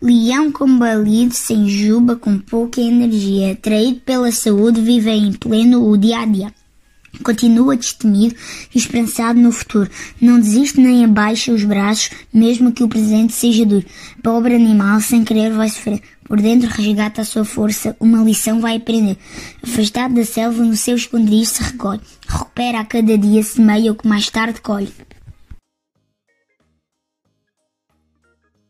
Leão combalido, sem juba, com pouca energia, atraído pela saúde, vive em pleno o dia a dia. Continua destemido e esperançado no futuro. Não desiste nem abaixa os braços, mesmo que o presente seja duro. Pobre animal, sem querer vai sofrer. Por dentro resgata a sua força, uma lição vai aprender. Afastado da selva, no seu esconderijo se recolhe. Recupera a cada dia, semeia o que mais tarde colhe.